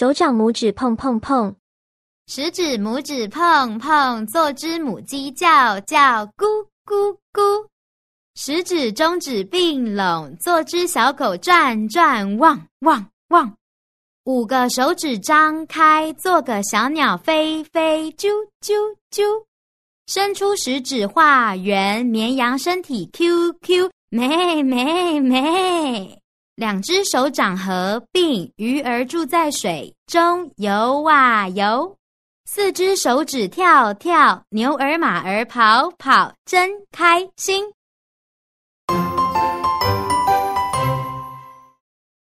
手掌拇指碰碰碰，食指拇指碰碰，做只母鸡叫叫咕咕咕。食指中指并拢，做只小狗转转汪汪汪。五个手指张开，做个小鸟飞飞啾啾啾。伸出食指画圆，绵羊身体 Q Q 咩咩咩。两只手掌合并，鱼儿住在水中游啊游。四只手指跳跳，牛儿马儿跑跑，真开心。